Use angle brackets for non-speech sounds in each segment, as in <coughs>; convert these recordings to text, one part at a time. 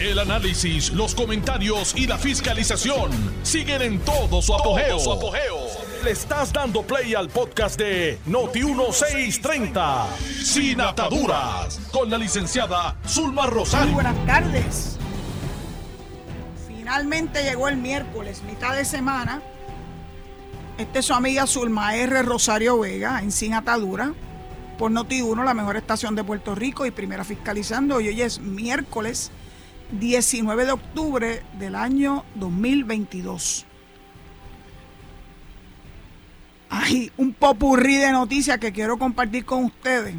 El análisis, los comentarios y la fiscalización siguen en todo su apogeo. Le estás dando play al podcast de Noti1630, Sin Ataduras, con la licenciada Zulma Rosario. Buenas tardes. Finalmente llegó el miércoles, mitad de semana. Esta es su amiga Zulma R. Rosario Vega, en Sin Atadura, por Noti1, la mejor estación de Puerto Rico y primera fiscalizando. Y hoy es miércoles 19 de octubre del año 2022. Hay un popurrí de noticias que quiero compartir con ustedes.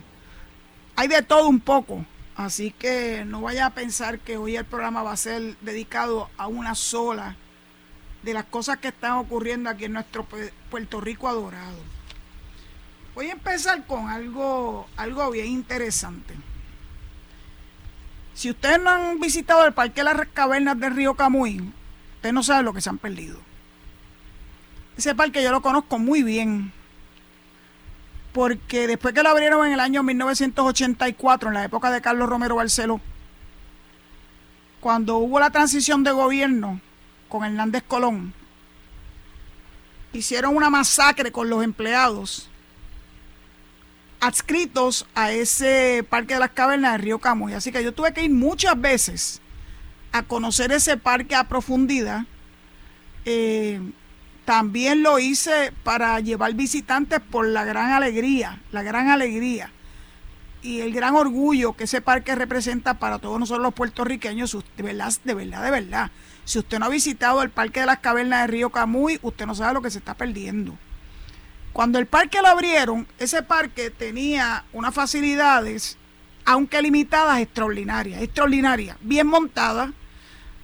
Hay de todo un poco, así que no vaya a pensar que hoy el programa va a ser dedicado a una sola de las cosas que están ocurriendo aquí en nuestro Puerto Rico adorado. Voy a empezar con algo, algo bien interesante. Si ustedes no han visitado el Parque de las Cavernas del Río Camuy, ustedes no saben lo que se han perdido. Ese parque yo lo conozco muy bien. Porque después que lo abrieron en el año 1984, en la época de Carlos Romero Barceló, cuando hubo la transición de gobierno con Hernández Colón, hicieron una masacre con los empleados adscritos a ese parque de las cavernas de Río Camuy. Así que yo tuve que ir muchas veces a conocer ese parque a profundidad. Eh, también lo hice para llevar visitantes por la gran alegría, la gran alegría y el gran orgullo que ese parque representa para todos nosotros los puertorriqueños, de verdad, de verdad, de verdad. Si usted no ha visitado el Parque de las Cavernas de Río Camuy, usted no sabe lo que se está perdiendo. Cuando el parque lo abrieron, ese parque tenía unas facilidades, aunque limitadas, extraordinarias, extraordinarias, bien montadas.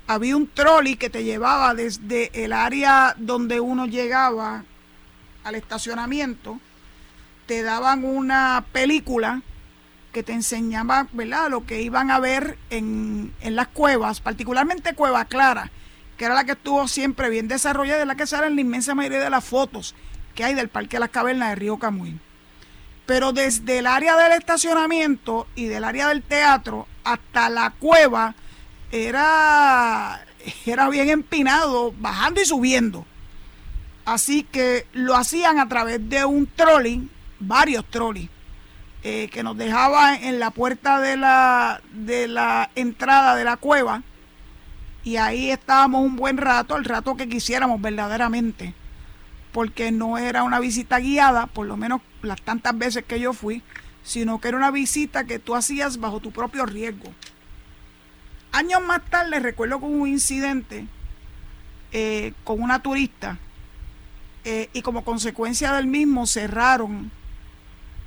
Había un trolley que te llevaba desde el área donde uno llegaba al estacionamiento. Te daban una película que te enseñaba, ¿verdad?, lo que iban a ver en, en las cuevas, particularmente Cueva Clara, que era la que estuvo siempre bien desarrollada, de la que salen la inmensa mayoría de las fotos que hay del Parque de las Cavernas de Río Camuy. Pero desde el área del estacionamiento y del área del teatro hasta la cueva era, era bien empinado, bajando y subiendo. Así que lo hacían a través de un trolley, varios trolleys, eh, que nos dejaba en la puerta de la, de la entrada de la cueva. Y ahí estábamos un buen rato, el rato que quisiéramos verdaderamente porque no era una visita guiada, por lo menos las tantas veces que yo fui, sino que era una visita que tú hacías bajo tu propio riesgo. Años más tarde recuerdo con un incidente eh, con una turista eh, y como consecuencia del mismo cerraron,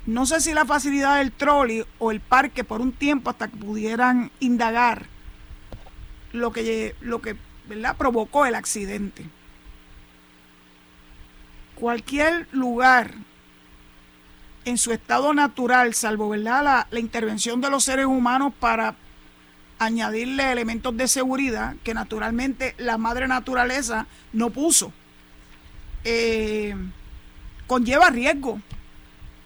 no sé si la facilidad del trolley o el parque por un tiempo hasta que pudieran indagar lo que, lo que ¿verdad? provocó el accidente cualquier lugar en su estado natural, salvo ¿verdad? La, intervención de los seres humanos para añadirle elementos de seguridad que naturalmente la madre naturaleza no puso, eh, conlleva riesgo.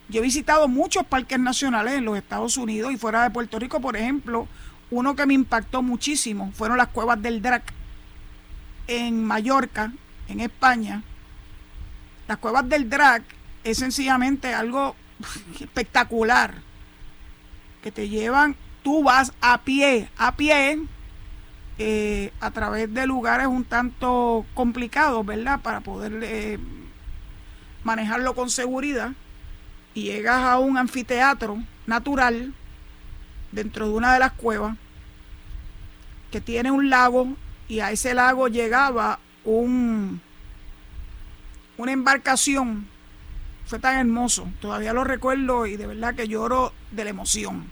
Yo he visitado muchos parques nacionales en los Estados Unidos y fuera de Puerto Rico, por ejemplo, uno que me impactó muchísimo fueron las cuevas del Drac en Mallorca, en España, las cuevas del drag es sencillamente algo espectacular. Que te llevan, tú vas a pie, a pie, eh, a través de lugares un tanto complicados, ¿verdad? Para poder eh, manejarlo con seguridad. Y llegas a un anfiteatro natural dentro de una de las cuevas que tiene un lago y a ese lago llegaba un una embarcación. Fue tan hermoso, todavía lo recuerdo y de verdad que lloro de la emoción.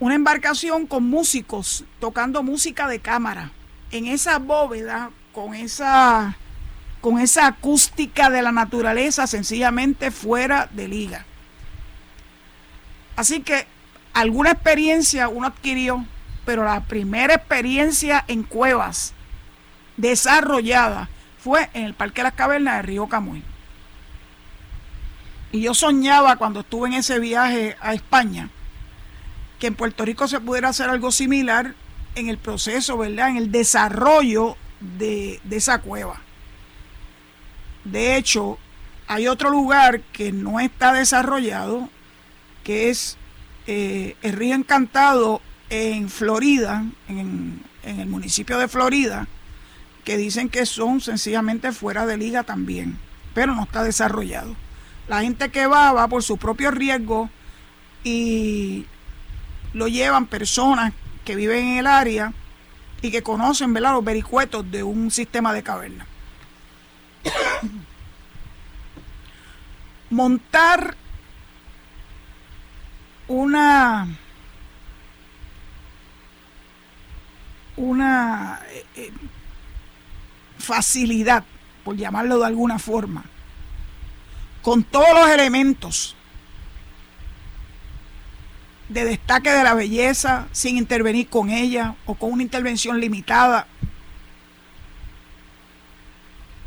Una embarcación con músicos tocando música de cámara en esa bóveda con esa con esa acústica de la naturaleza sencillamente fuera de liga. Así que alguna experiencia uno adquirió, pero la primera experiencia en cuevas desarrollada fue en el Parque de las Cavernas de Río Camuy. Y yo soñaba cuando estuve en ese viaje a España que en Puerto Rico se pudiera hacer algo similar en el proceso, ¿verdad? En el desarrollo de, esa cueva. De hecho, hay otro lugar que no está desarrollado, que es eh, el río Encantado en Florida, en, en el municipio de Florida, que dicen que son sencillamente fuera de liga también, pero no está desarrollado. La gente que va va por su propio riesgo y lo llevan personas que viven en el área y que conocen los vericuetos de un sistema de caverna. <coughs> Montar una una eh, eh, facilidad, por llamarlo de alguna forma, con todos los elementos de destaque de la belleza sin intervenir con ella o con una intervención limitada,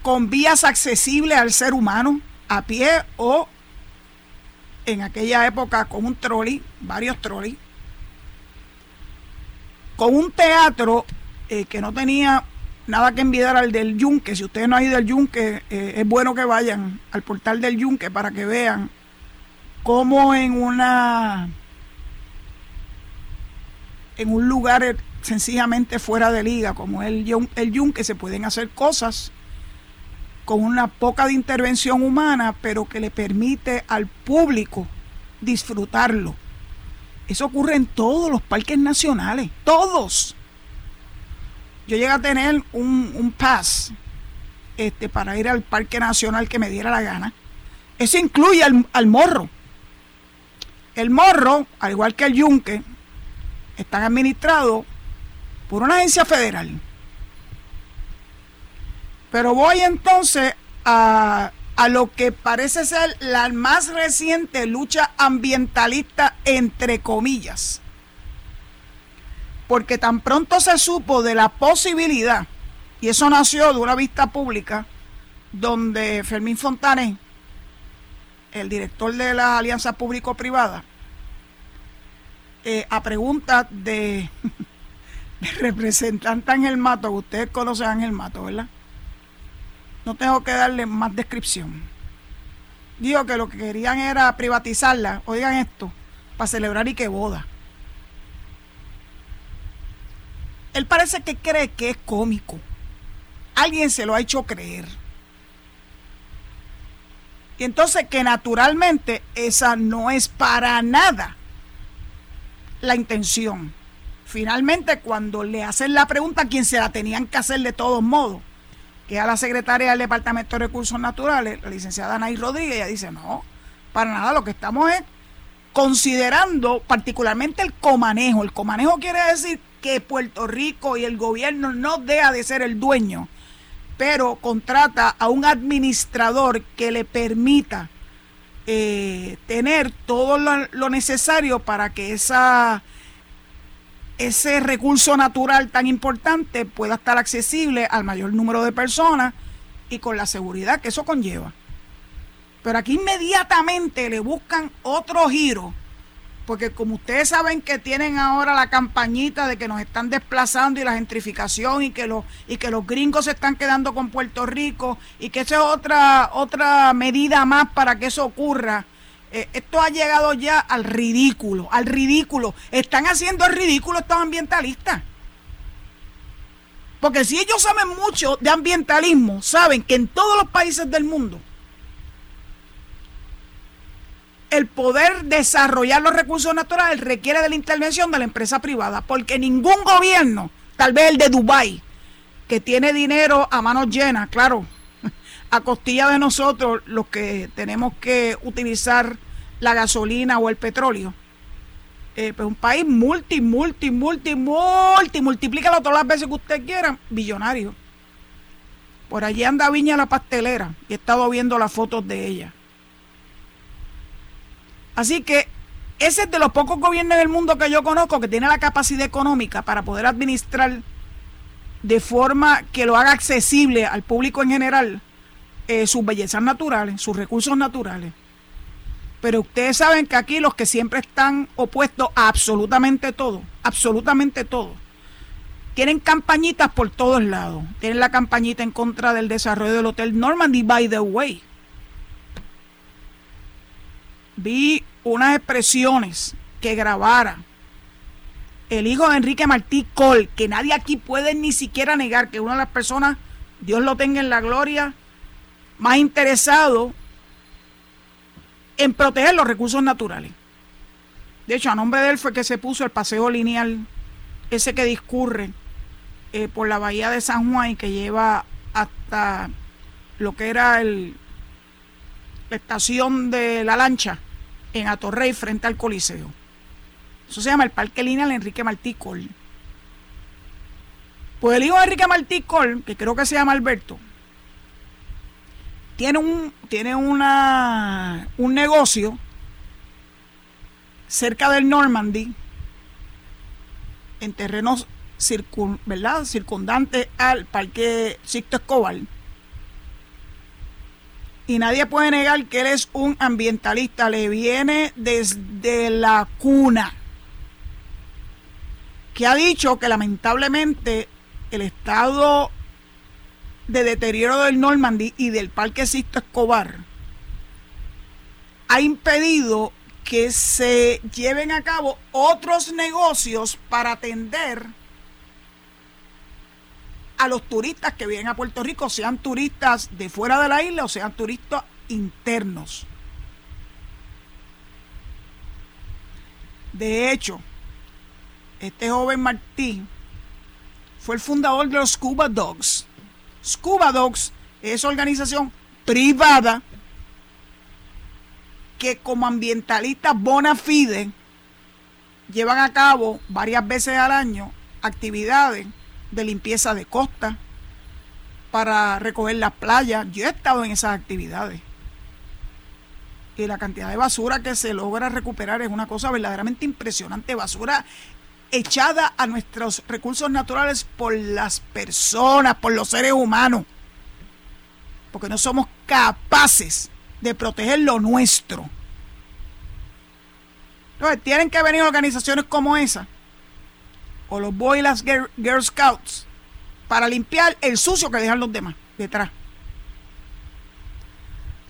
con vías accesibles al ser humano a pie o en aquella época con un trolley, varios trolleys, con un teatro eh, que no tenía nada que envidiar al del Yunque. Si ustedes no han ido al Yunque, eh, es bueno que vayan al portal del Yunque para que vean cómo en una en un lugar sencillamente fuera de liga como el, el Yunque se pueden hacer cosas con una poca de intervención humana, pero que le permite al público disfrutarlo. Eso ocurre en todos los parques nacionales, todos. Yo llegué a tener un, un pass este, para ir al parque nacional que me diera la gana. Eso incluye al, al morro. El morro, al igual que el yunque, están administrados por una agencia federal. Pero voy entonces a, a lo que parece ser la más reciente lucha ambientalista, entre comillas. Porque tan pronto se supo de la posibilidad, y eso nació de una vista pública, donde Fermín Fontané, el director de la Alianza Público-Privada, eh, a preguntas de, <laughs> de representante Ángel Mato, que ustedes conocen a Ángel Mato, ¿verdad? No tengo que darle más descripción. Digo que lo que querían era privatizarla, oigan esto, para celebrar y que boda. Él parece que cree que es cómico. Alguien se lo ha hecho creer. Y entonces que naturalmente esa no es para nada la intención. Finalmente, cuando le hacen la pregunta a quien se la tenían que hacer de todos modos, que a la secretaria del Departamento de Recursos Naturales, la licenciada Anaí Rodríguez, ella dice, no, para nada, lo que estamos es considerando particularmente el comanejo. El comanejo quiere decir que Puerto Rico y el gobierno no deja de ser el dueño, pero contrata a un administrador que le permita eh, tener todo lo, necesario para que esa, ese recurso natural tan importante pueda estar accesible al mayor número de personas y con la seguridad que eso conlleva. Pero aquí inmediatamente le buscan otro giro porque como ustedes saben que tienen ahora la campañita de que nos están desplazando y la gentrificación y que los y que los gringos se están quedando con Puerto Rico y que esa es otra otra medida más para que eso ocurra. Eh, esto ha llegado ya al ridículo, al ridículo. Están haciendo el ridículo estos ambientalistas. Porque si ellos saben mucho de ambientalismo, saben que en todos los países del mundo el poder desarrollar los recursos naturales requiere de la intervención de la empresa privada, porque ningún gobierno, tal vez el de Dubái, que tiene dinero a manos llenas, claro, <laughs> a costilla de nosotros los que tenemos que utilizar la gasolina o el petróleo. Eh, pues un país multi, multi, multi, multi, multiplícalo todas las veces que usted quiera, billonario. Por allí anda Viña la pastelera y he estado viendo las fotos de ella. Así que ese es de los pocos gobiernos del mundo que yo conozco que tiene la capacidad económica para poder administrar de forma que lo haga accesible al público en general eh, sus bellezas naturales, sus recursos naturales. Pero ustedes saben que aquí los que siempre están opuestos a absolutamente todo, absolutamente todo, tienen campañitas por todos lados. Tienen la campañita en contra del desarrollo del Hotel Normandy, by the way. Vi unas expresiones que grabara el hijo de Enrique Martí Col, que nadie aquí puede ni siquiera negar que una de las personas, Dios lo tenga en la gloria, más interesado en proteger los recursos naturales. De hecho, a nombre de él fue que se puso el paseo lineal, ese que discurre eh, por la bahía de San Juan y que lleva hasta lo que era el, la estación de la lancha en Atorrey frente al Coliseo. Eso se llama el Parque Lineal Enrique Martí Col. Pues el hijo de Enrique Martí Col, que creo que se llama Alberto, tiene un, tiene una, un negocio cerca del Normandy, en terrenos ¿verdad? circundantes al Parque Sixto Escobar. Y nadie puede negar que él es un ambientalista, le viene desde la cuna, que ha dicho que lamentablemente el estado de deterioro del Normandy y del Parque Sisto Escobar ha impedido que se lleven a cabo otros negocios para atender a los turistas que vienen a Puerto Rico, sean turistas de fuera de la isla o sean turistas internos. De hecho, este joven Martín fue el fundador de los Scuba Dogs. Scuba Dogs es organización privada que como ambientalistas bona fide llevan a cabo varias veces al año actividades de limpieza de costa para recoger las playas. Yo he estado en esas actividades. Y la cantidad de basura que se logra recuperar es una cosa verdaderamente impresionante. Basura echada a nuestros recursos naturales por las personas, por los seres humanos. Porque no somos capaces de proteger lo nuestro. Entonces, tienen que venir organizaciones como esa, o los Boy las Girl, Scouts, para limpiar el sucio que dejan los demás detrás.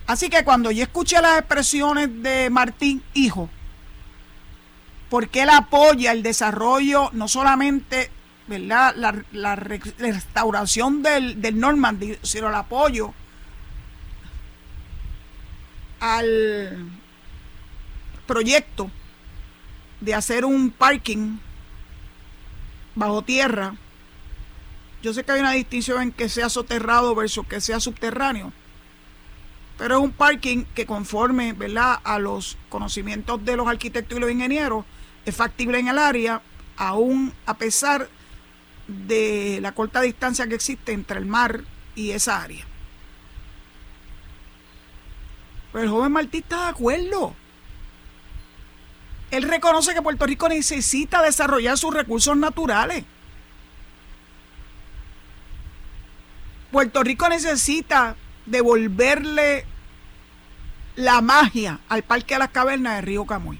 Así que cuando yo escuché las expresiones de Martín Hijo, porque él apoya el desarrollo, no solamente. La, restauración del, del Normandy, sino el apoyo al proyecto de hacer un parking bajo tierra. Yo sé que hay una distinción en que sea soterrado versus que sea subterráneo, pero es un parking que conforme ¿verdad? a los conocimientos de los arquitectos y los ingenieros es factible en el área, aún a pesar de la corta distancia que existe entre el mar y esa área. Pero el joven Martí está de acuerdo. Él reconoce que Puerto Rico necesita desarrollar sus recursos naturales. Puerto Rico necesita devolverle la magia al Parque de las Cavernas de Río Camuy.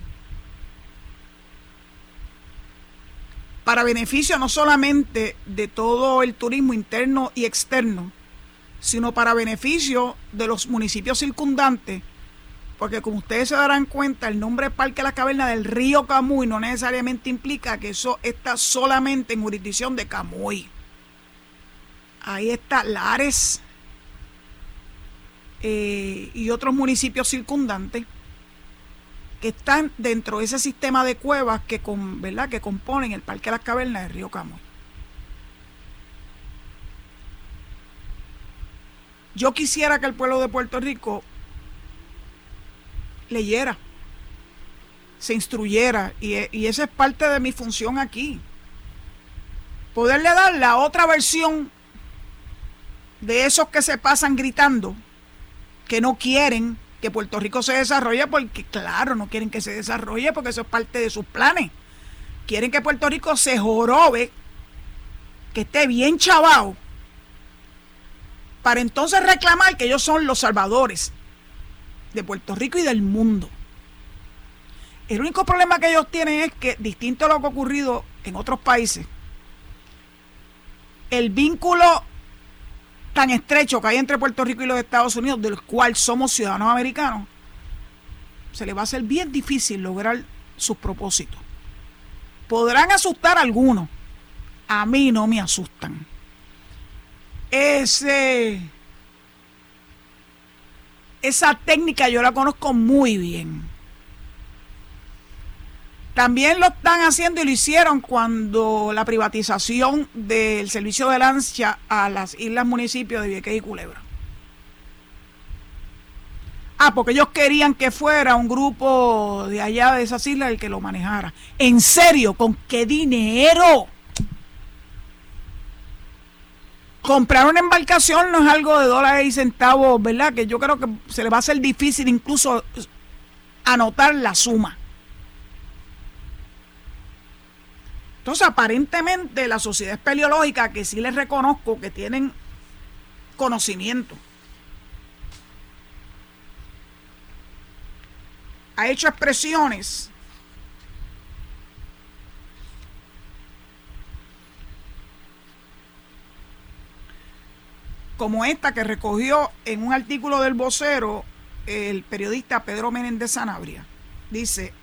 Para beneficio no solamente de todo el turismo interno y externo, sino para beneficio de los municipios circundantes, porque como ustedes se darán cuenta, el nombre Parque de la Caverna del río Camuy no necesariamente implica que eso está solamente en jurisdicción de Camuy. Ahí está Lares eh, y otros municipios circundantes que están dentro de ese sistema de cuevas que, con, ¿verdad? que componen el Parque de las Cavernas del río Camuy. Yo quisiera que el pueblo de Puerto Rico leyera, se instruyera, y, y esa es parte de mi función aquí. Poderle dar la otra versión de esos que se pasan gritando, que no quieren que Puerto Rico se desarrolle, porque claro, no quieren que se desarrolle, porque eso es parte de sus planes. Quieren que Puerto Rico se jorobe, que esté bien chavado para entonces reclamar que ellos son los salvadores de Puerto Rico y del mundo. El único problema que ellos tienen es que, distinto a lo que ha ocurrido en otros países, el vínculo tan estrecho que hay entre Puerto Rico y los Estados Unidos, del cual somos ciudadanos americanos, se le va a hacer bien difícil lograr sus propósitos. Podrán asustar a algunos, a mí no me asustan. Ese, esa técnica yo la conozco muy bien. También lo están haciendo y lo hicieron cuando la privatización del servicio de lancha a las islas municipios de Vieques y Culebra. Ah, porque ellos querían que fuera un grupo de allá de esas islas el que lo manejara. ¿En serio? ¿Con qué dinero? Comprar una embarcación no es algo de dólares y centavos, ¿verdad? Que yo creo que se le va a hacer difícil incluso anotar la suma. Entonces, aparentemente, la sociedad espeleológica, que sí les reconozco que tienen conocimiento, ha hecho expresiones como esta que recogió en un artículo del vocero el periodista Pedro Menéndez Sanabria. Dice,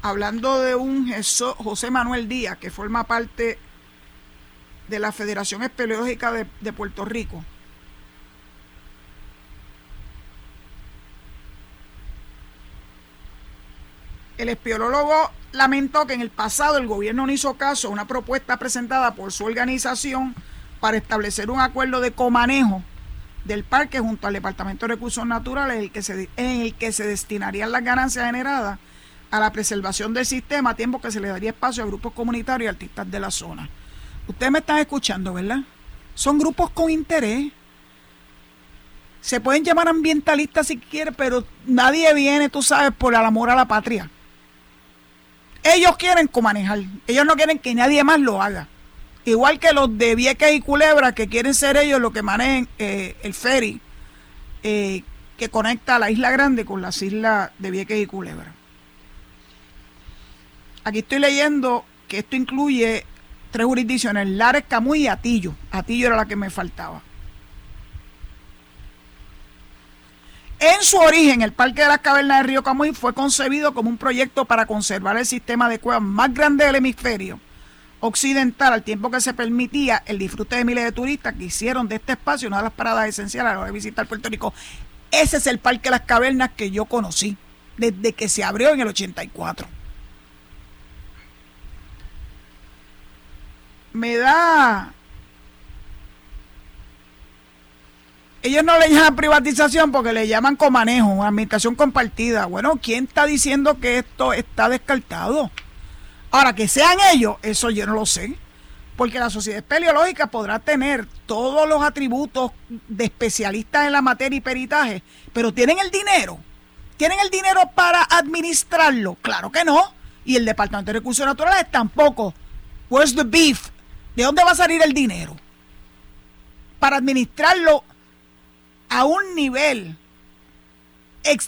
hablando de un José Manuel Díaz, que forma parte de la Federación Espeleológica de, Puerto Rico. El espeleólogo lamentó que en el pasado el gobierno no hizo caso a una propuesta presentada por su organización para establecer un acuerdo de comanejo del parque junto al Departamento de Recursos Naturales en el que se, en el que se destinarían las ganancias generadas a la preservación del sistema, a tiempo que se le daría espacio a grupos comunitarios y artistas de la zona. Ustedes me están escuchando, ¿verdad? Son grupos con interés. Se pueden llamar ambientalistas si quieren, pero nadie viene, tú sabes, por el amor a la patria. Ellos quieren comanejar, ellos no quieren que nadie más lo haga. Igual que los de Vieques y Culebra, que quieren ser ellos los que manejen eh, el ferry eh, que conecta la Isla Grande con las islas de Vieques y Culebra. Aquí estoy leyendo que esto incluye tres jurisdicciones, Lares, Camuy y Atillo. Atillo era la que me faltaba. En su origen, el Parque de las Cavernas de Río Camuy fue concebido como un proyecto para conservar el sistema de cuevas más grande del hemisferio occidental, al tiempo que se permitía el disfrute de miles de turistas que hicieron de este espacio una de las paradas esenciales a la hora de visitar Puerto Rico. Ese es el Parque de las Cavernas que yo conocí desde que se abrió en el 84. me da... Ellos no le llaman privatización porque le llaman comanejo, administración compartida. Bueno, ¿quién está diciendo que esto está descartado? Ahora, que sean ellos, eso yo no lo sé. Porque la sociedad espeleológica podrá tener todos los atributos de especialistas en la materia y peritaje, pero ¿tienen el dinero? ¿Tienen el dinero para administrarlo? Claro que no. Y el Departamento de Recursos Naturales tampoco. Where's the beef? ¿De dónde va a salir el dinero? Para administrarlo a un nivel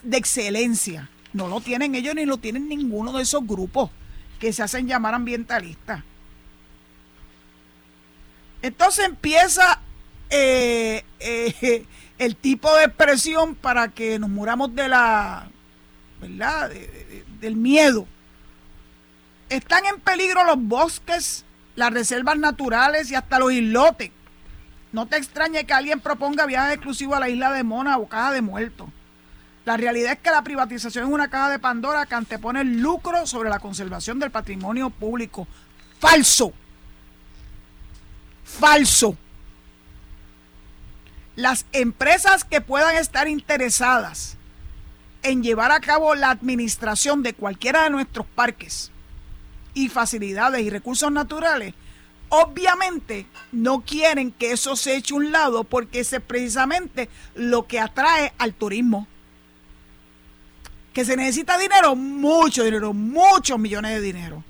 de excelencia. No lo tienen ellos ni lo tienen ninguno de esos grupos que se hacen llamar ambientalistas. Entonces empieza eh, eh, <laughs> el tipo de expresión para que nos muramos de la, ¿verdad? del miedo. Están en peligro los bosques las reservas naturales y hasta los islotes. No te extrañe que alguien proponga viajes exclusivos a la isla de Mona o caja de muertos. La realidad es que la privatización es una caja de Pandora que antepone el lucro sobre la conservación del patrimonio público. Falso. Falso. Las empresas que puedan estar interesadas en llevar a cabo la administración de cualquiera de nuestros parques y facilidades y recursos naturales, obviamente no quieren que eso se eche a un lado porque es precisamente lo que atrae al turismo. Que se necesita dinero, mucho dinero, muchos millones de dinero.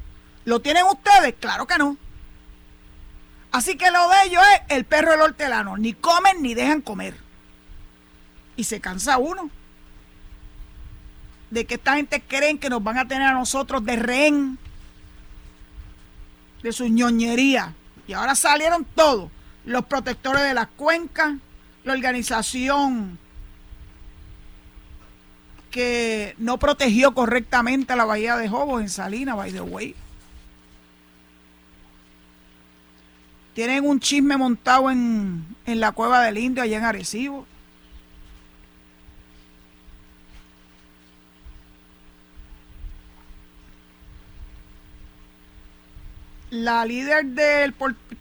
¿Lo tienen ustedes? Claro que no. Así que lo de ellos es el perro del hortelano. Ni comen ni dejan comer. Y se cansa uno. De que esta gente creen que nos van a tener a nosotros de rehén de su ñoñería. Y ahora salieron todos. los protectores de las cuencas, la organización que no protegió correctamente la bahía de Jobos en Salinas, by the way. Tienen un chisme montado en, en la cueva del Indio, allá en Arecibo. la líder del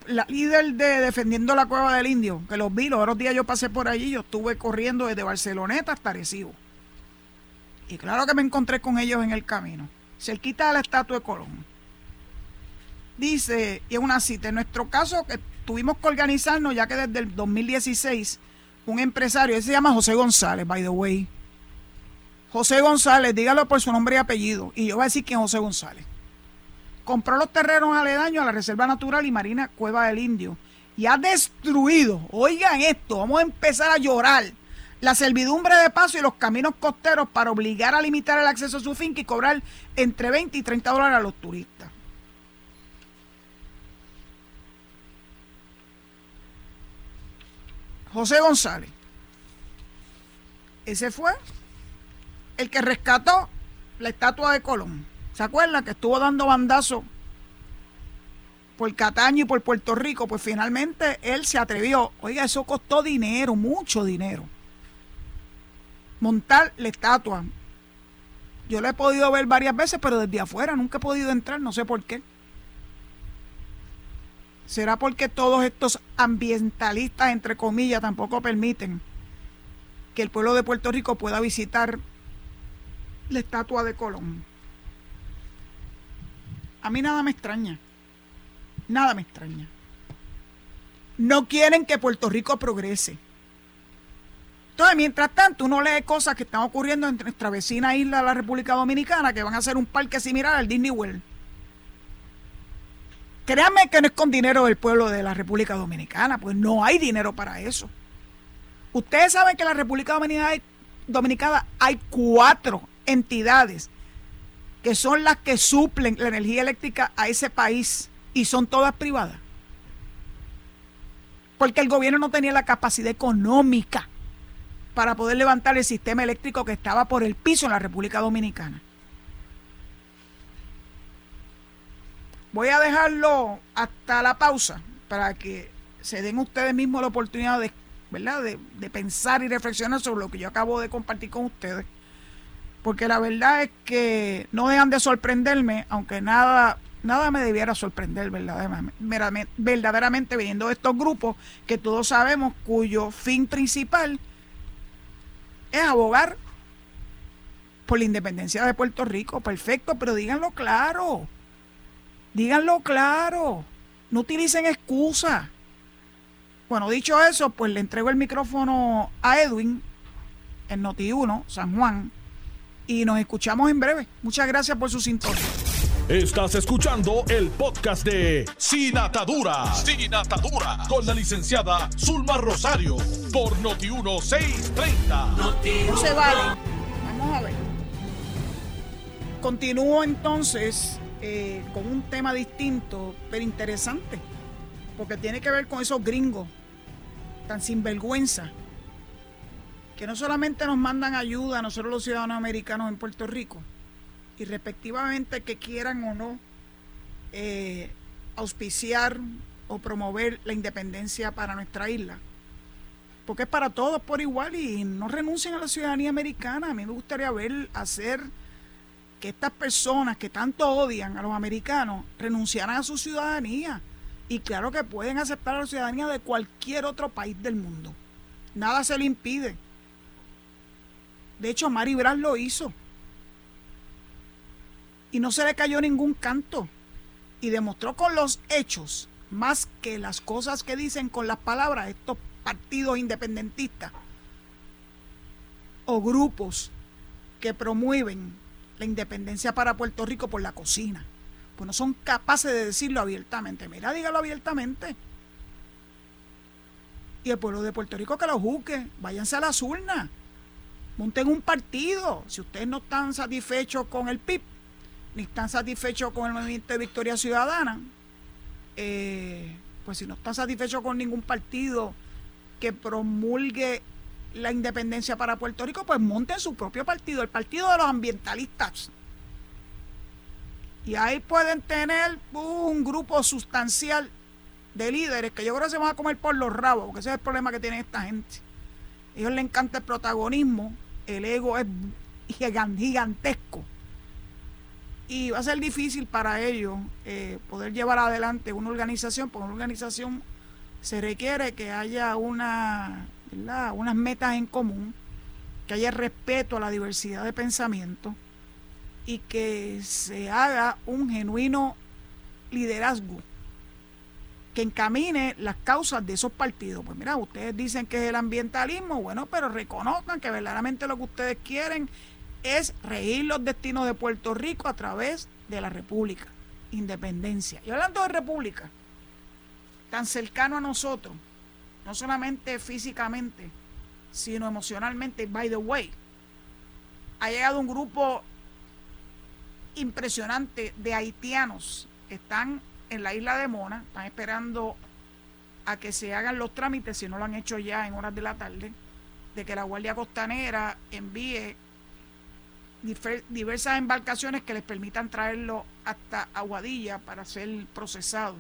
la líder de defendiendo la cueva del indio, que los vi, los otros días yo pasé por allí, yo estuve corriendo desde Barceloneta hasta Arecibo. Y claro que me encontré con ellos en el camino, cerquita de la estatua de Colón. Dice, y es una cita, en nuestro caso que tuvimos que organizarnos ya que desde el 2016 un empresario, ese se llama José González, by the way. José González, dígalo por su nombre y apellido, y yo voy a decir quién es José González compró los terrenos aledaños a la Reserva Natural y Marina Cueva del Indio y ha destruido, oigan esto, vamos a empezar a llorar, la servidumbre de paso y los caminos costeros para obligar a limitar el acceso a su finca y cobrar entre 20 y 30 dólares a los turistas. José González. Ese fue el que rescató la estatua de Colón. ¿Se acuerdan que estuvo dando bandazo por Cataño y por Puerto Rico? Pues finalmente él se atrevió. Oiga, eso costó dinero, mucho dinero. Montar la estatua. Yo la he podido ver varias veces, pero desde afuera nunca he podido entrar, no sé por qué. ¿Será porque todos estos ambientalistas, entre comillas, tampoco permiten que el pueblo de Puerto Rico pueda visitar la estatua de Colón? A mí nada me extraña. Nada me extraña. No quieren que Puerto Rico progrese. Entonces, mientras tanto, uno lee cosas que están ocurriendo en nuestra vecina isla, la República Dominicana, que van a hacer un parque similar al Disney World. Créanme que no es con dinero del pueblo de la República Dominicana, pues no hay dinero para eso. Ustedes saben que en la República Dominicana hay cuatro entidades que son las que suplen la energía eléctrica a ese país y son todas privadas. Porque el gobierno no tenía la capacidad económica para poder levantar el sistema eléctrico que estaba por el piso en la República Dominicana. Voy a dejarlo hasta la pausa para que se den ustedes mismos la oportunidad de, ¿verdad? de, de pensar y reflexionar sobre lo que yo acabo de compartir con ustedes porque la verdad es que no dejan de sorprenderme, aunque nada, nada me debiera sorprender verdaderamente, verdaderamente viendo estos grupos que todos sabemos cuyo fin principal es abogar por la independencia de Puerto Rico. Perfecto, pero díganlo claro. Díganlo claro. No utilicen excusas. Bueno, dicho eso, pues le entrego el micrófono a Edwin en Noti1, San Juan y nos escuchamos en breve. Muchas gracias por su sintonía. Estás escuchando el podcast de Sin Atadura. Sin Atadura. Con la licenciada Zulma Rosario. Por Noti1630. no se vale. Vamos a ver. Continúo entonces eh, con un tema distinto, pero interesante. Porque tiene que ver con esos gringos tan sinvergüenza que no solamente nos mandan ayuda a nosotros los ciudadanos americanos en Puerto Rico, y respectivamente que quieran o no eh, auspiciar o promover la independencia para nuestra isla, porque es para todos por igual y no renuncien a la ciudadanía americana. A mí me gustaría ver hacer que estas personas que tanto odian a los americanos renunciaran a su ciudadanía. Y claro que pueden aceptar la ciudadanía de cualquier otro país del mundo. Nada se le impide. De hecho, Mari Brás lo hizo. Y no se le cayó ningún canto. Y demostró con los hechos, más que las cosas que dicen con las palabras, estos partidos independentistas o grupos que promueven la independencia para Puerto Rico por la cocina. Pues no son capaces de decirlo abiertamente. Mira, dígalo abiertamente. Y el pueblo de Puerto Rico que lo juzgue. Váyanse a las urnas monten un partido. Si ustedes no están satisfechos con el PIB, están satisfechos con el movimiento de Victoria Ciudadana, eh, pues si no está satisfecho con ningún partido que promulgue la independencia para Puerto Rico, pues monten su propio partido, el partido de los ambientalistas. Y ahí pueden tener un grupo sustancial de líderes que yo creo que se van a comer por los rabos, porque ese es el problema que tiene esta gente. A ellos les encanta el protagonismo, el ego es gigantesco. Y va a ser difícil para ellos eh, poder llevar adelante una organización, porque una organización se requiere que haya una, unas metas en común, que haya respeto a la diversidad de pensamiento y que se haga un genuino liderazgo que encamine las causas de esos partidos. Pues mira, ustedes dicen que es el ambientalismo, bueno, pero reconozcan que verdaderamente lo que ustedes quieren es regir los destinos de Puerto Rico a través de la República, independencia. Y hablando de República, tan cercano a nosotros, no solamente físicamente, sino emocionalmente, by the way, ha llegado un grupo impresionante de haitianos que están en la isla de Mona, están esperando a que se hagan los trámites, si no lo han hecho ya en horas de la tarde, de que la Guardia Costanera envíe diversas embarcaciones que les permitan traerlo hasta Aguadilla para ser procesado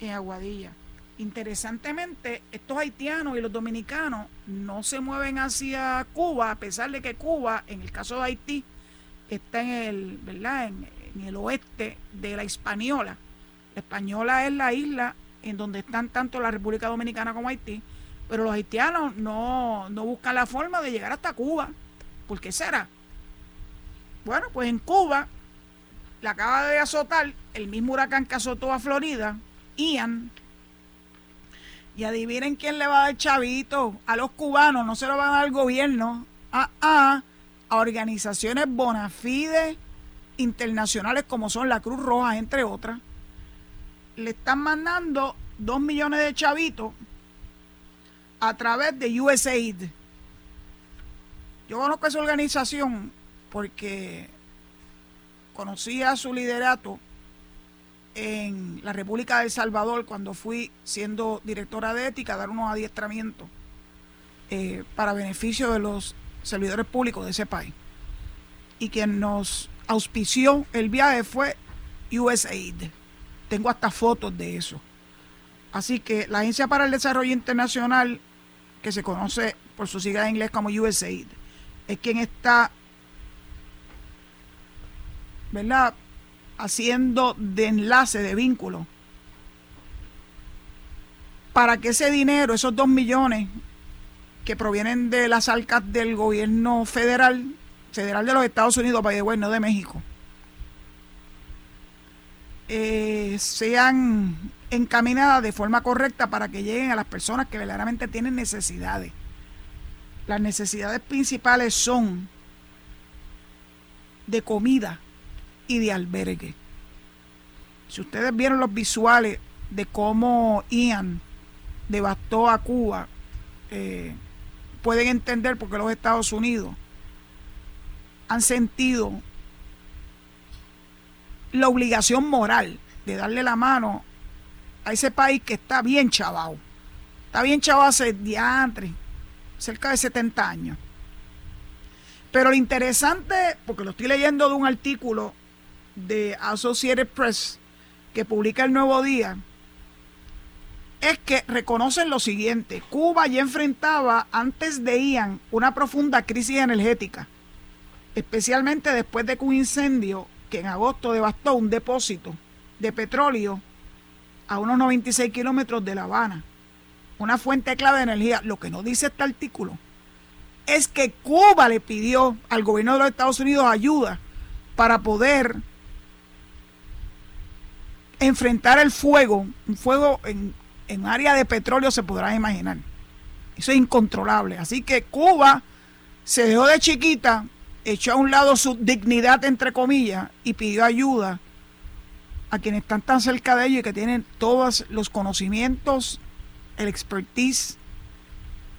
en Aguadilla. Interesantemente, estos haitianos y los dominicanos no se mueven hacia Cuba, a pesar de que Cuba, en el caso de Haití, está en el, ¿verdad? En, el oeste de la Hispaniola. La Española es la isla en donde están tanto la República Dominicana como Haití, pero los haitianos no, no buscan la forma de llegar hasta Cuba. ¿Por qué será? Bueno, pues en Cuba la acaba de azotar el mismo huracán que azotó a Florida, Ian. Y adivinen quién le va a dar chavito a los cubanos, no se lo va a dar el gobierno, ah, a organizaciones bona fide internacionales como son la Cruz Roja, entre otras. Le están mandando dos millones de chavitos a través de USAID. Yo conozco esa organización porque conocía su liderato en la República de El Salvador cuando fui siendo directora de ética a dar unos adiestramientos eh, para beneficio de los servidores públicos de ese país. Y quien nos auspició el viaje fue USAID. Tengo hasta fotos de eso. Así que la Agencia para el Desarrollo Internacional, que se conoce por su sigla en inglés como USAID, es quien está ¿verdad? Haciendo de enlace, de vínculo, para que ese dinero, esos dos millones que provienen de las arcas del gobierno federal, federal de los Estados Unidos, para no de México, eh, sean encaminadas de forma correcta para que lleguen a las personas que verdaderamente tienen necesidades. Las necesidades principales son de comida, y de albergue. Si ustedes vieron los visuales de cómo Ian devastó a Cuba, eh, pueden entender por qué los Estados Unidos han sentido la obligación moral de darle la mano a ese país que está bien chavado. Está bien chavado hace diantre, cerca de 70 años. Pero lo interesante, porque lo estoy leyendo de un artículo de Associated Press que publica el Nuevo Día es que reconocen lo siguiente, Cuba ya enfrentaba antes de Ian una profunda crisis energética, especialmente después de que un incendio que en agosto devastó un depósito de petróleo a unos 96 kilómetros de La Habana, una fuente clave de energía. Lo que no dice este artículo es que Cuba le pidió al gobierno de los Estados Unidos ayuda para poder enfrentar el fuego, un fuego en, en área de petróleo se podrán imaginar. Eso es incontrolable. Así que Cuba se dejó de chiquita, echó a un lado su dignidad, entre comillas, y pidió ayuda a quienes están tan cerca de ellos y que tienen todos los conocimientos, el expertise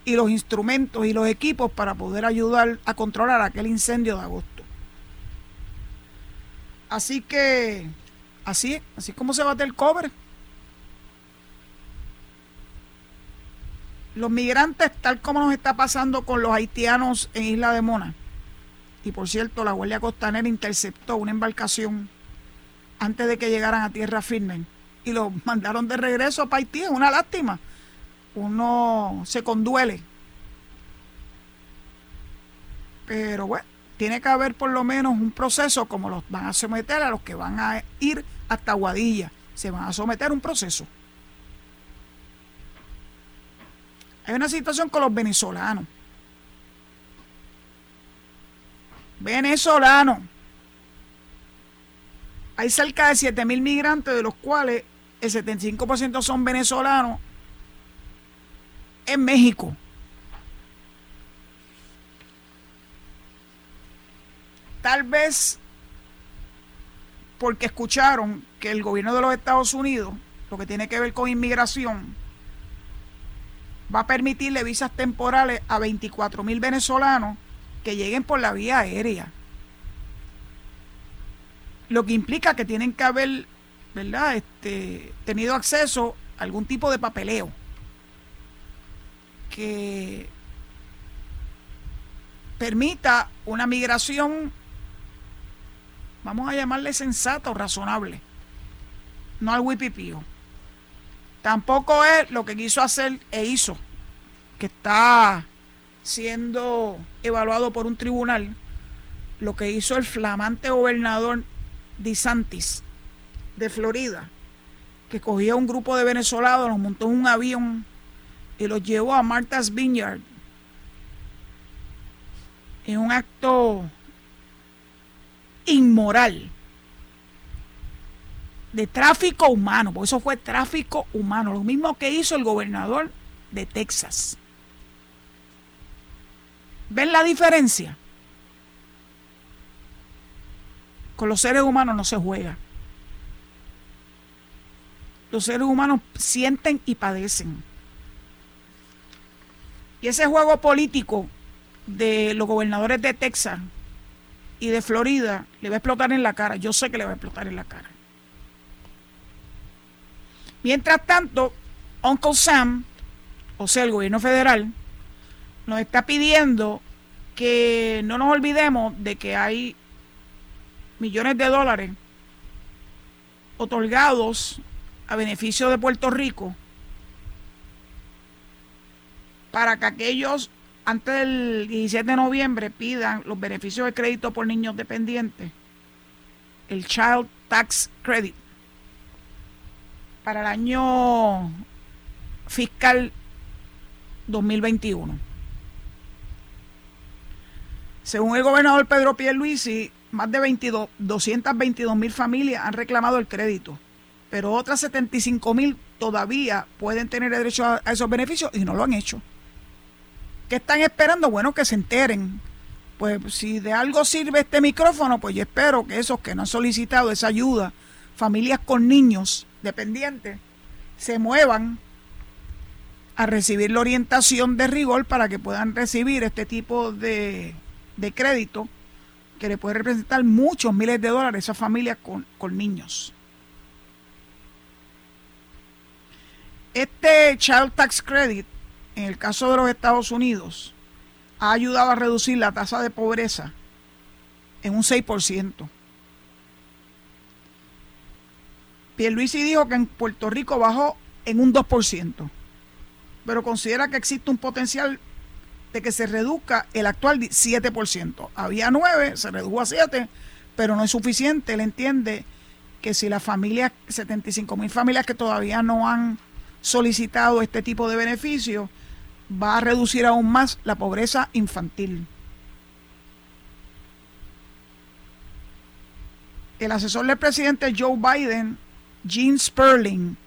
y los instrumentos y los equipos para poder ayudar a controlar aquel incendio de agosto. Así que Así, así como se bate el cobre. Los migrantes, tal como nos está pasando con los haitianos en Isla de Mona, y por cierto, la Guardia Costanera interceptó una embarcación antes de que llegaran a tierra firme y los mandaron de regreso a Haití. Es una lástima. Uno se conduele. Pero bueno, tiene que haber por lo menos un proceso como los van a someter a los que van a ir hasta Guadilla. Se van a someter a un proceso. Hay una situación con los venezolanos. Venezolanos. Hay cerca de 7 mil migrantes, de los cuales el 75% son venezolanos en México. Tal vez porque escucharon que el gobierno de los Estados Unidos, lo que tiene que ver con inmigración, va a permitirle visas temporales a 24 mil venezolanos que lleguen por la vía aérea. Lo que implica que tienen que haber, ¿verdad?, este, tenido acceso a algún tipo de papeleo que permita una migración, vamos a llamarle sensata o razonable, no al wipipío. Tampoco es lo que quiso hacer e hizo, que está siendo evaluado por un tribunal, lo que hizo el flamante gobernador DeSantis de Florida, que cogía un grupo de venezolanos, los montó en un avión y los llevó a Martha's Vineyard en un acto inmoral de tráfico humano, porque eso fue tráfico humano, lo mismo que hizo el gobernador de Texas. ¿Ven la diferencia? Con los seres humanos no se juega. Los seres humanos sienten y padecen. Y ese juego político de los gobernadores de Texas y de Florida le va a explotar en la cara. Yo sé que le va a explotar en la cara. Mientras tanto, Uncle Sam, o sea, el gobierno federal, nos está pidiendo que no nos olvidemos de que hay millones de dólares otorgados a beneficio de Puerto Rico para que aquellos antes del 17 de noviembre pidan los beneficios de crédito por niños dependientes, el Child Tax Credit, para el año fiscal 2021. Según el gobernador Pedro Pierluisi, más de 22, 222 mil familias han reclamado el crédito, pero otras 75 mil todavía pueden tener derecho a esos beneficios y no lo han hecho. ¿Qué están esperando? Bueno, que se enteren. Pues si de algo sirve este micrófono, pues yo espero que esos que no han solicitado esa ayuda, familias con niños dependientes, se muevan a recibir la orientación de rigor para que puedan recibir este tipo de, de crédito que le puede representar muchos miles de dólares a esas familias con, con niños. Este Child Tax Credit en el caso de los Estados Unidos, ha ayudado a reducir la tasa de pobreza en un 6%. Pierluisi dijo que en Puerto Rico bajó en un 2%, pero considera que existe un potencial de que se reduzca el actual 7%. Había 9, se redujo a 7, pero no es suficiente. Él entiende que si las familias, 75 mil familias que todavía no han solicitado este tipo de beneficios, va a reducir aún más la pobreza infantil. El asesor del presidente Joe Biden, Gene Sperling,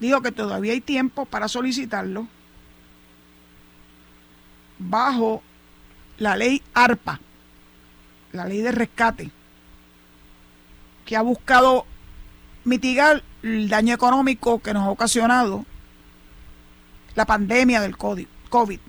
dijo que todavía hay tiempo para solicitarlo bajo la ley ARPA, la ley de rescate, que ha buscado mitigar el daño económico que nos ha ocasionado la pandemia del COVID. COVID.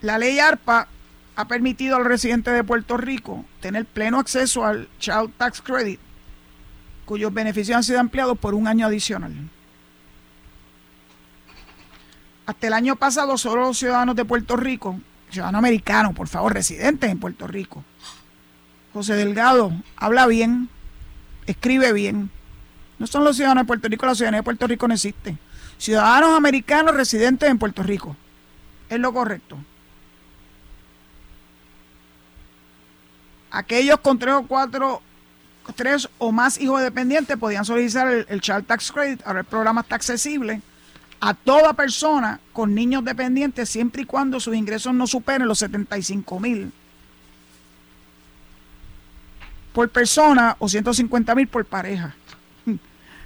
La ley ARPA ha permitido al residente de Puerto Rico tener pleno acceso al Child Tax Credit cuyos beneficios han sido ampliados por un año adicional. Hasta el año pasado, solo los ciudadanos de Puerto Rico, ciudadanos americanos, por favor, residentes en Puerto Rico. José Delgado habla bien, escribe bien. No son los ciudadanos de Puerto Rico, la ciudadanía de Puerto Rico no existe. Ciudadanos americanos residentes en Puerto Rico. Es lo correcto. Aquellos con tres o cuatro, tres o más hijos dependientes podían solicitar el, Child Tax Credit. Ahora el programa está accesible a toda persona con niños dependientes siempre y cuando sus ingresos no superen los 75 mil por persona o 150 mil por pareja.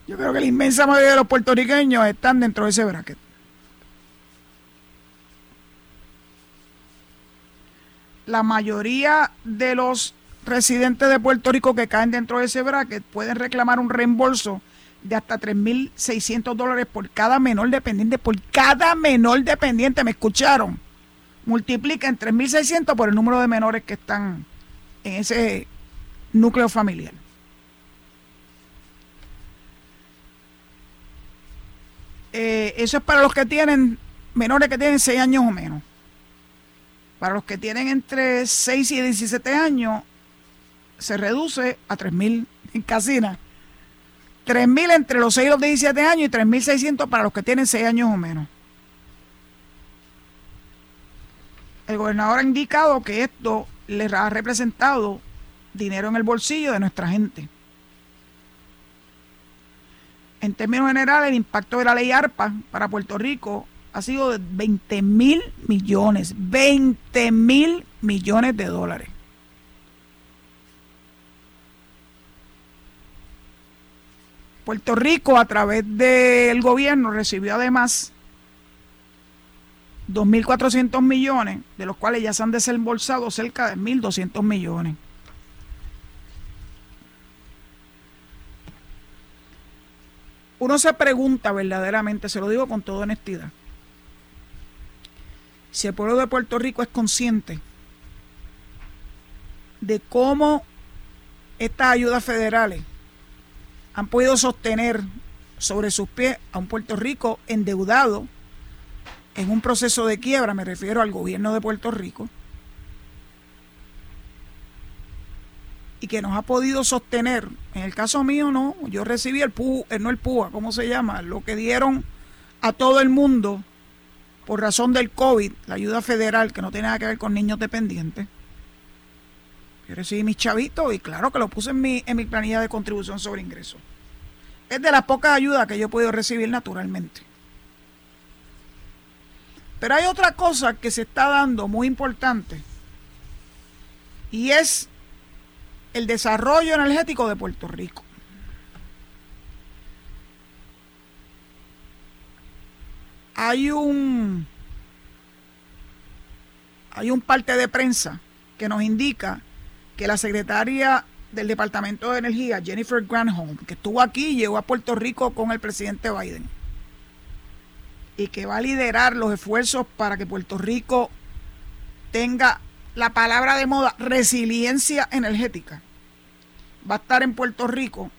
Yo creo que la inmensa mayoría de los puertorriqueños están dentro de ese bracket. La mayoría de los residentes de Puerto Rico que caen dentro de ese bracket pueden reclamar un reembolso de hasta 3.600 dólares por cada menor dependiente, por cada menor dependiente, ¿me escucharon? Multiplican 3.600 por el número de menores que están en ese núcleo familiar. Eh, eso es para los que tienen menores que tienen 6 años o menos. Para los que tienen entre 6 y 17 años, se reduce a 3.000 en casina. 3.000 entre los 6 y los 17 años y 3.600 para los que tienen 6 años o menos. El gobernador ha indicado que esto les ha representado dinero en el bolsillo de nuestra gente. En términos generales, el impacto de la ley ARPA para Puerto Rico ha sido de 20 mil millones, 20 mil millones de dólares. Puerto Rico, a través del gobierno, recibió además 2.400 millones, de los cuales ya se han desembolsado cerca de 1.200 millones. Uno se pregunta verdaderamente, se lo digo con toda honestidad, si el pueblo de Puerto Rico es consciente de cómo estas ayudas federales han podido sostener sobre sus pies a un Puerto Rico endeudado en un proceso de quiebra, me refiero al gobierno de Puerto Rico, y que nos ha podido sostener. En el caso mío, no. Yo recibí el PU, eh, no el PUA, ¿cómo se llama? Lo que dieron a todo el mundo por razón del COVID, la ayuda federal, que no tiene nada que ver con niños dependientes. Yo recibí mis chavitos y claro que lo puse en mi, en mi planilla de contribución sobre ingresos. Es de las pocas ayudas que yo he podido recibir naturalmente. Pero hay otra cosa que se está dando muy importante y es el desarrollo energético de Puerto Rico. Hay un hay un parte de prensa que nos indica que la secretaria del Departamento de Energía, Jennifer Granholm, que estuvo aquí, llegó a Puerto Rico con el presidente Biden y que va a liderar los esfuerzos para que Puerto Rico tenga la palabra de moda, resiliencia energética, va a estar en Puerto Rico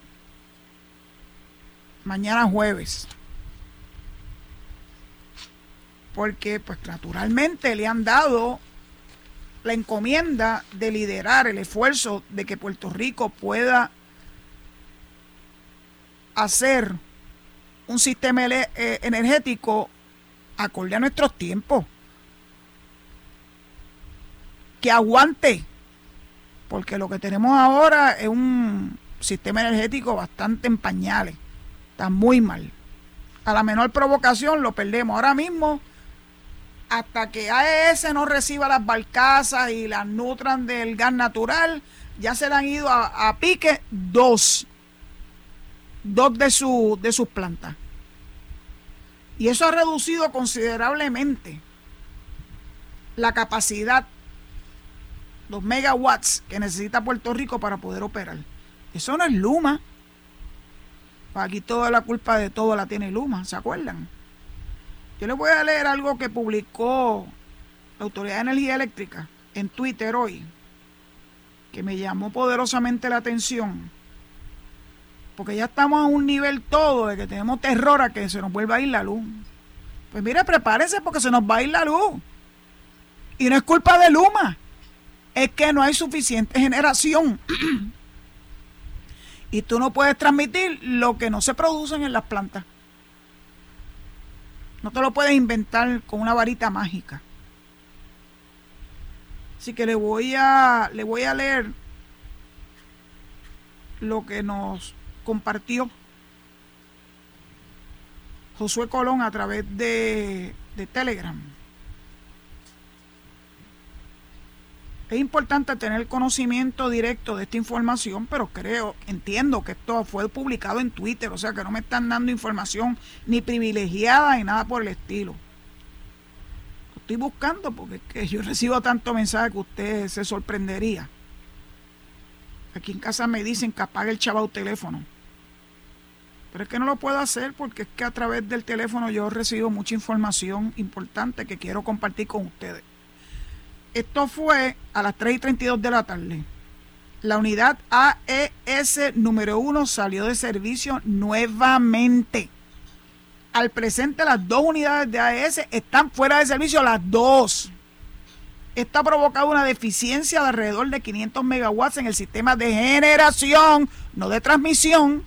mañana jueves. Porque pues naturalmente le han dado la encomienda de liderar el esfuerzo de que Puerto Rico pueda hacer un sistema eh, energético acorde a nuestros tiempos que aguante, porque lo que tenemos ahora es un sistema energético bastante en pañales, está muy mal. A la menor provocación lo perdemos. Ahora mismo, hasta que AES no reciba las barcazas y las nutran del gas natural, ya se le han ido a, pique dos, dos de, su, de sus plantas. Y eso ha reducido considerablemente la capacidad los megawatts que necesita Puerto Rico para poder operar. Eso no es Luma. Aquí toda la culpa de todo la tiene Luma, ¿se acuerdan? Yo les voy a leer algo que publicó la Autoridad de Energía Eléctrica en Twitter hoy, que me llamó poderosamente la atención. porque ya estamos a un nivel todo de que tenemos terror a que se nos vuelva a ir la luz. Pues mire, prepárese porque se nos va a ir la luz. Y no es culpa de Luma, es que no hay suficiente generación. y tú no puedes transmitir lo que no se producen en las plantas. No te lo puedes inventar con una varita mágica. Así que le voy a, le voy a leer lo que nos compartió Josué Colón a través de, de Telegram. Es importante tener conocimiento directo de esta información, pero creo, entiendo que esto fue publicado en Twitter, o sea que no me están dando información ni privilegiada ni nada por el estilo. Lo estoy buscando porque que yo recibo tanto mensaje que usted se sorprendería. Aquí en casa me dicen que apague el chaval teléfono. Pero es que no lo puedo hacer porque es que a través del teléfono yo recibo mucha información importante que quiero compartir con ustedes. Esto fue a las 3 y 32 de la tarde. La unidad AES número 1 salió de servicio nuevamente. Al presente las dos unidades de AES están fuera de servicio, las dos. Esto ha provocado una deficiencia de alrededor de 500 megawatts en el sistema de generación, no de transmisión,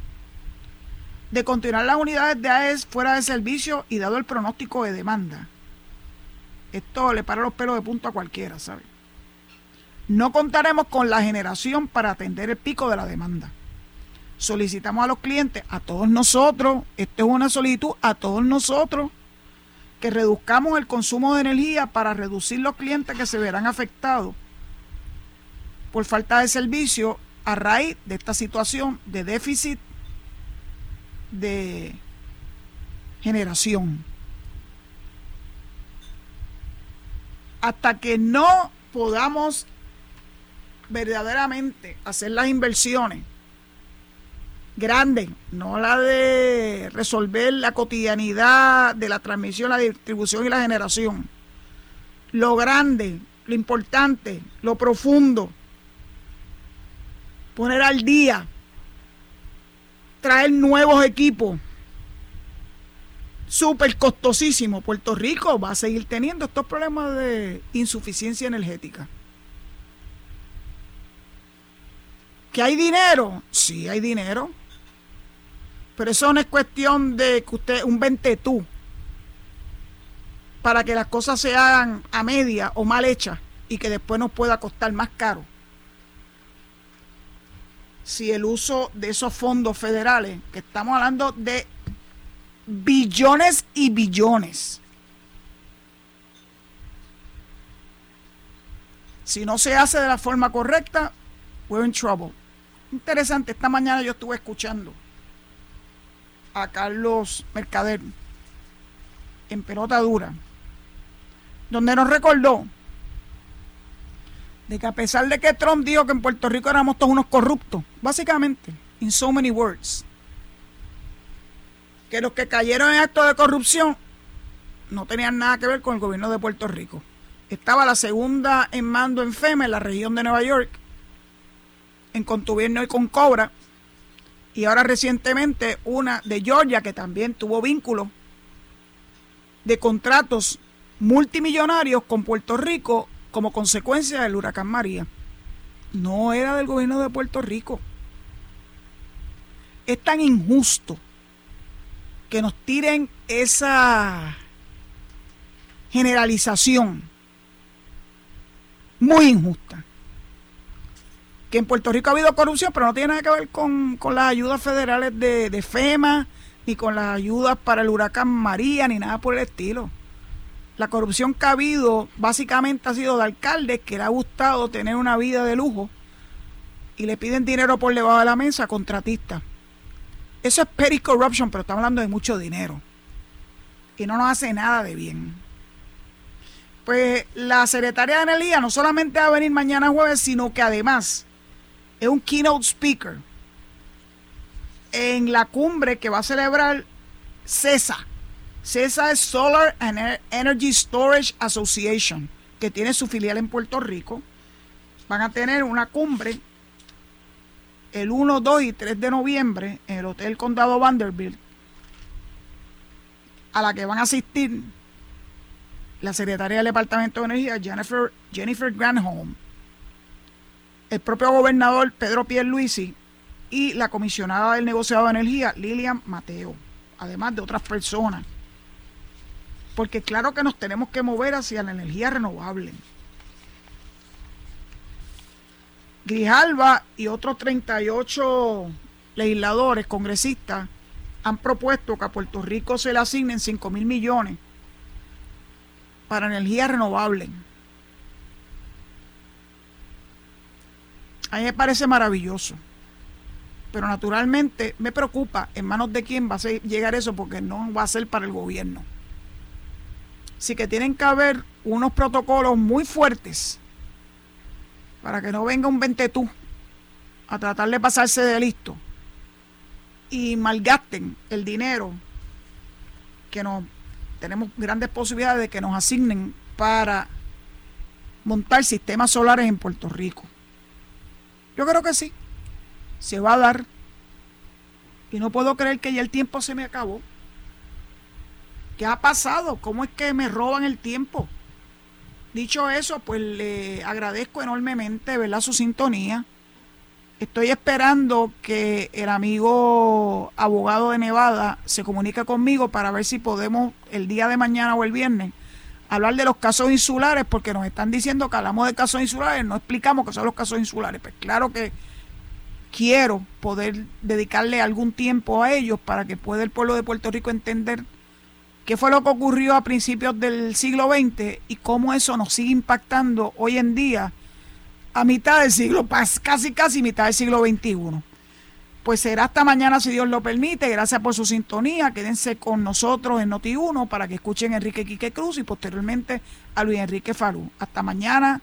de continuar las unidades de AES fuera de servicio y dado el pronóstico de demanda esto le para los pelos de punto a cualquiera, ¿sabe? No contaremos con la generación para atender el pico de la demanda. Solicitamos a los clientes, a todos nosotros, esto es una solicitud a todos nosotros, que reduzcamos el consumo de energía para reducir los clientes que se verán afectados por falta de servicio a raíz de esta situación de déficit de generación. Hasta que no podamos verdaderamente hacer las inversiones grandes, no la de resolver la cotidianidad de la transmisión, la distribución y la generación. Lo grande, lo importante, lo profundo, poner al día, traer nuevos equipos súper costosísimo. Puerto Rico va a seguir teniendo estos problemas de insuficiencia energética. ¿Que hay dinero? Sí, hay dinero. Pero eso no es cuestión de que usted, un ventetú, para que las cosas se hagan a media o mal hechas y que después nos pueda costar más caro. Si el uso de esos fondos federales, que estamos hablando de billones y billones. Si no se hace de la forma correcta, we're in trouble. Interesante, esta mañana yo estuve escuchando a Carlos Mercader en pelota dura, donde nos recordó de que a pesar de que Trump dijo que en Puerto Rico éramos todos unos corruptos, básicamente, in so many words, que los que cayeron en actos de corrupción no tenían nada que ver con el gobierno de Puerto Rico. Estaba la segunda en mando en FEMA, en la región de Nueva York, en Contubierno y con Cobra, y ahora recientemente una de Georgia que también tuvo vínculos de contratos multimillonarios con Puerto Rico como consecuencia del huracán María. No era del gobierno de Puerto Rico. Es tan injusto que nos tiren esa generalización muy injusta. Que en Puerto Rico ha habido corrupción, pero no tiene nada que ver con, las ayudas federales de, de, FEMA, ni con las ayudas para el huracán María, ni nada por el estilo. La corrupción que ha habido básicamente ha sido de alcaldes que le ha gustado tener una vida de lujo y le piden dinero por debajo de la mesa a contratistas. Eso es petty corruption, pero estamos hablando de mucho dinero. Y no nos hace nada de bien. Pues la secretaria de Energía no solamente va a venir mañana jueves, sino que además es un keynote speaker en la cumbre que va a celebrar CESA. CESA es Solar and Energy Storage Association, que tiene su filial en Puerto Rico. Van a tener una cumbre el 1, 2 y 3 de noviembre en el Hotel Condado Vanderbilt, a la que van a asistir la secretaria del Departamento de Energía, Jennifer, Jennifer Granholm, el propio gobernador Pedro Pierluisi y la comisionada del negociado de energía, Lilian Mateo, además de otras personas. Porque claro que nos tenemos que mover hacia la energía renovable. Grijalva y otros 38 legisladores, congresistas, han propuesto que a Puerto Rico se le asignen 5 mil millones para energía renovable. A mí me parece maravilloso. Pero naturalmente me preocupa en manos de quién va a llegar eso porque no va a ser para el gobierno. Así que tienen que haber unos protocolos muy fuertes para que no venga un ventetú a tratar de pasarse de listo y malgasten el dinero que nos tenemos grandes posibilidades de que nos asignen para montar sistemas solares en Puerto Rico. Yo creo que sí, se va a dar. Y no puedo creer que ya el tiempo se me acabó. ¿Qué ha pasado? ¿Cómo es que me roban el tiempo? Dicho eso, pues le agradezco enormemente, ¿verdad? Su sintonía. Estoy esperando que el amigo abogado de Nevada se comunique conmigo para ver si podemos el día de mañana o el viernes hablar de los casos insulares, porque nos están diciendo que hablamos de casos insulares, no explicamos qué son los casos insulares. Pues claro que quiero poder dedicarle algún tiempo a ellos para que pueda el pueblo de Puerto Rico entender qué fue lo que ocurrió a principios del siglo XX y cómo eso nos sigue impactando hoy en día a mitad del siglo, casi casi mitad del siglo XXI. Pues será hasta mañana si Dios lo permite. Gracias por su sintonía. Quédense con nosotros en Noti1 para que escuchen a Enrique Quique Cruz y posteriormente a Luis Enrique Falú. Hasta mañana